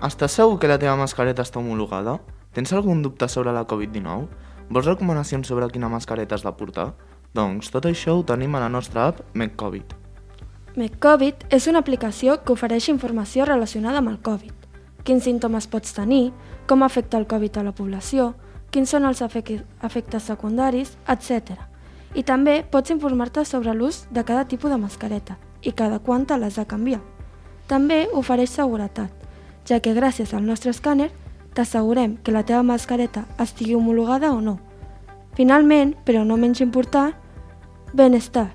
Estàs segur que la teva mascareta està homologada? Tens algun dubte sobre la Covid-19? Vols recomanacions sobre quina mascareta has de portar? Doncs tot això ho tenim a la nostra app MedCovid. MedCovid és una aplicació que ofereix informació relacionada amb el Covid. Quins símptomes pots tenir, com afecta el Covid a la població, quins són els efec- efectes secundaris, etc. I també pots informar-te sobre l'ús de cada tipus de mascareta i cada quant te l'has de canviar. També ofereix seguretat, ja que gràcies al nostre escàner t'assegurem que la teva mascareta estigui homologada o no. Finalment, però no menys important, benestar,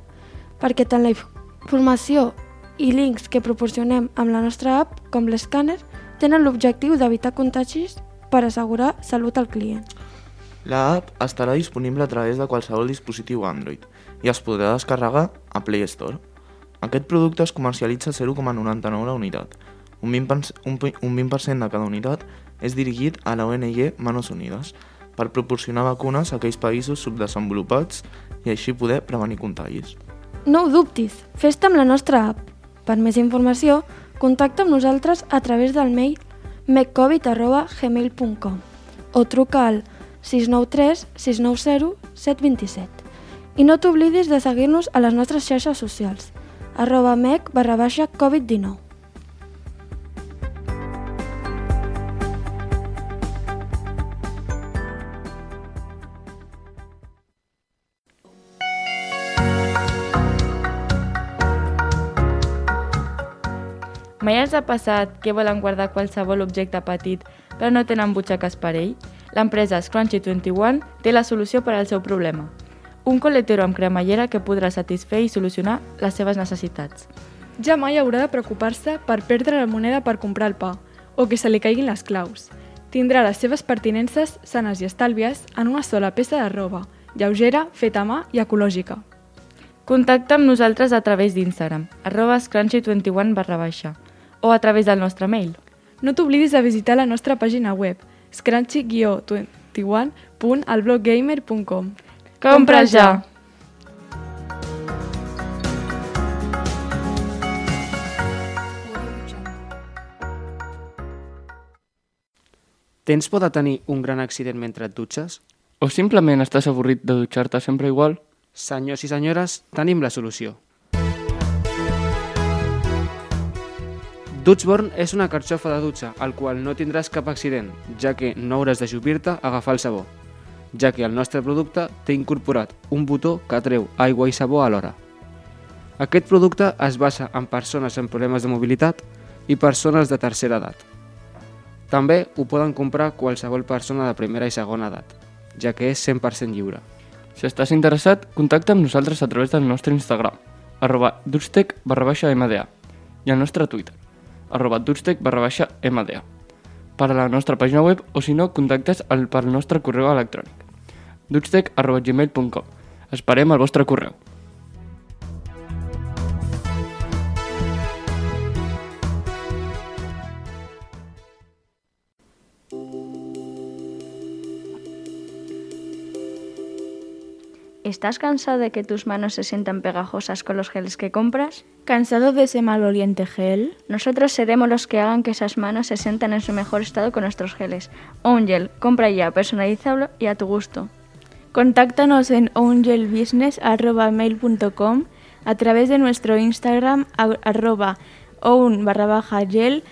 perquè tant la informació i links que proporcionem amb la nostra app com l'escàner tenen l'objectiu d'evitar contagis per assegurar salut al client. La app estarà disponible a través de qualsevol dispositiu Android i es podrà descarregar a Play Store. Aquest producte es comercialitza a 0,99 la unitat. Un 20%, un un 20 de cada unitat és dirigit a la ONG Manos Unides per proporcionar vacunes a aquells països subdesenvolupats i així poder prevenir contagis. No ho dubtis, fes-te amb la nostra app. Per més informació, contacta amb nosaltres a través del mail meccovid.gmail.com o truca al 693 690 727. I no t'oblidis de seguir-nos a les nostres xarxes socials, arroba mec barra baixa Covid-19. Mai els ha passat que volen guardar qualsevol objecte petit però no tenen butxaques per ell? L'empresa Scrunchy21 té la solució per al seu problema. Un coletero amb cremallera que podrà satisfer i solucionar les seves necessitats. Ja mai haurà de preocupar-se per perdre la moneda per comprar el pa o que se li caiguin les claus. Tindrà les seves pertinences sanes i estàlvies en una sola peça de roba, lleugera, feta a mà i ecològica. Contacta amb nosaltres a través d'Instagram, arroba scrunchy21 barra baixa, o a través del nostre mail. No t'oblidis de visitar la nostra pàgina web, scrunchy-21.albloggamer.com. Compra ja! Tens por de tenir un gran accident mentre et dutxes? O simplement estàs avorrit de dutxar-te sempre igual? Senyors i senyores, tenim la solució. Dutchborn és una carxofa de dutxa, al qual no tindràs cap accident, ja que no hauràs de jupir-te a agafar el sabó, ja que el nostre producte té incorporat un botó que treu aigua i sabó alhora. Aquest producte es basa en persones amb problemes de mobilitat i persones de tercera edat. També ho poden comprar qualsevol persona de primera i segona edat, ja que és 100% lliure. Si estàs interessat, contacta amb nosaltres a través del nostre Instagram, arroba dutstec barra baixa MDA, i el nostre Twitter, arroba dutstec barra baixa MDA. Per a la nostra pàgina web o si no, contactes al, pel nostre correu electrònic, dutstec arroba gmail.com. Esperem el vostre correu. ¿Estás cansado de que tus manos se sientan pegajosas con los geles que compras? ¿Cansado de ese maloliente gel? Nosotros seremos los que hagan que esas manos se sientan en su mejor estado con nuestros geles. Un gel, compra ya, personalizable y a tu gusto. Contáctanos en owngelbusiness.mail.com a través de nuestro Instagram arroba own barra baja gel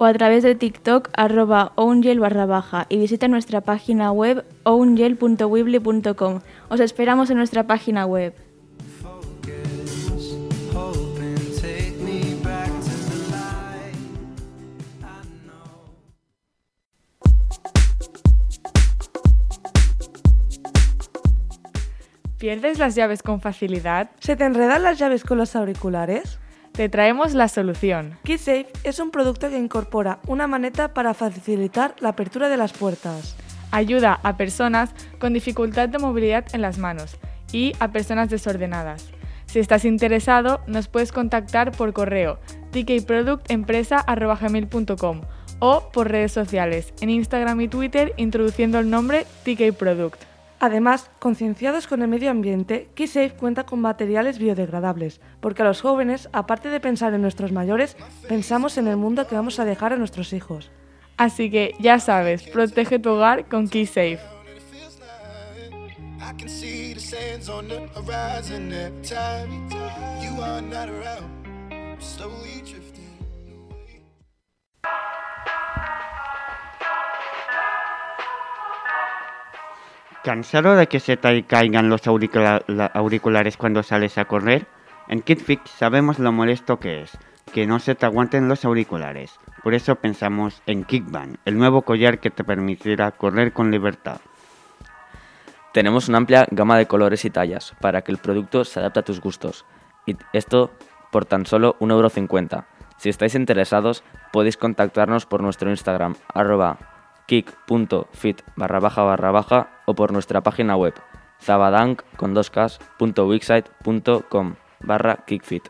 o a través de TikTok arroba owngel barra baja y visita nuestra página web owngel.weebly.com. Os esperamos en nuestra página web. ¿Pierdes las llaves con facilidad? ¿Se te enredan las llaves con los auriculares? Te traemos la solución. KeySafe es un producto que incorpora una maneta para facilitar la apertura de las puertas. Ayuda a personas con dificultad de movilidad en las manos y a personas desordenadas. Si estás interesado, nos puedes contactar por correo tkproductempresa.gmail.com o por redes sociales, en Instagram y Twitter introduciendo el nombre tkproduct. Además, concienciados con el medio ambiente, KeySafe cuenta con materiales biodegradables, porque a los jóvenes, aparte de pensar en nuestros mayores, pensamos en el mundo que vamos a dejar a nuestros hijos. Así que ya sabes, protege tu hogar con KeySafe. ¿Cansado de que se te caigan los auricula- la- auriculares cuando sales a correr? En KidFix sabemos lo molesto que es, que no se te aguanten los auriculares. Por eso pensamos en Kickband, el nuevo collar que te permitirá correr con libertad. Tenemos una amplia gama de colores y tallas para que el producto se adapte a tus gustos. Y esto por tan solo 1,50€. Si estáis interesados, podéis contactarnos por nuestro Instagram, arroba kick.fit barra baja barra baja o por nuestra página web, zabadank con dos Ks, punto wixsite punto com barra kickfit.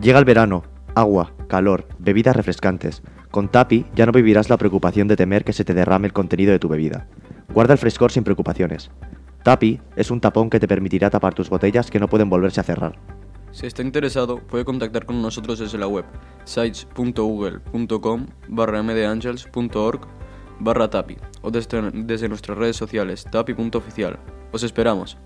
Llega el verano, agua, calor, bebidas refrescantes. Con Tapi ya no vivirás la preocupación de temer que se te derrame el contenido de tu bebida. Guarda el frescor sin preocupaciones. Tapi es un tapón que te permitirá tapar tus botellas que no pueden volverse a cerrar. Si está interesado, puede contactar con nosotros desde la web sites.google.com barra mdangels.org barra tapi o desde, desde nuestras redes sociales tapi.oficial. Os esperamos.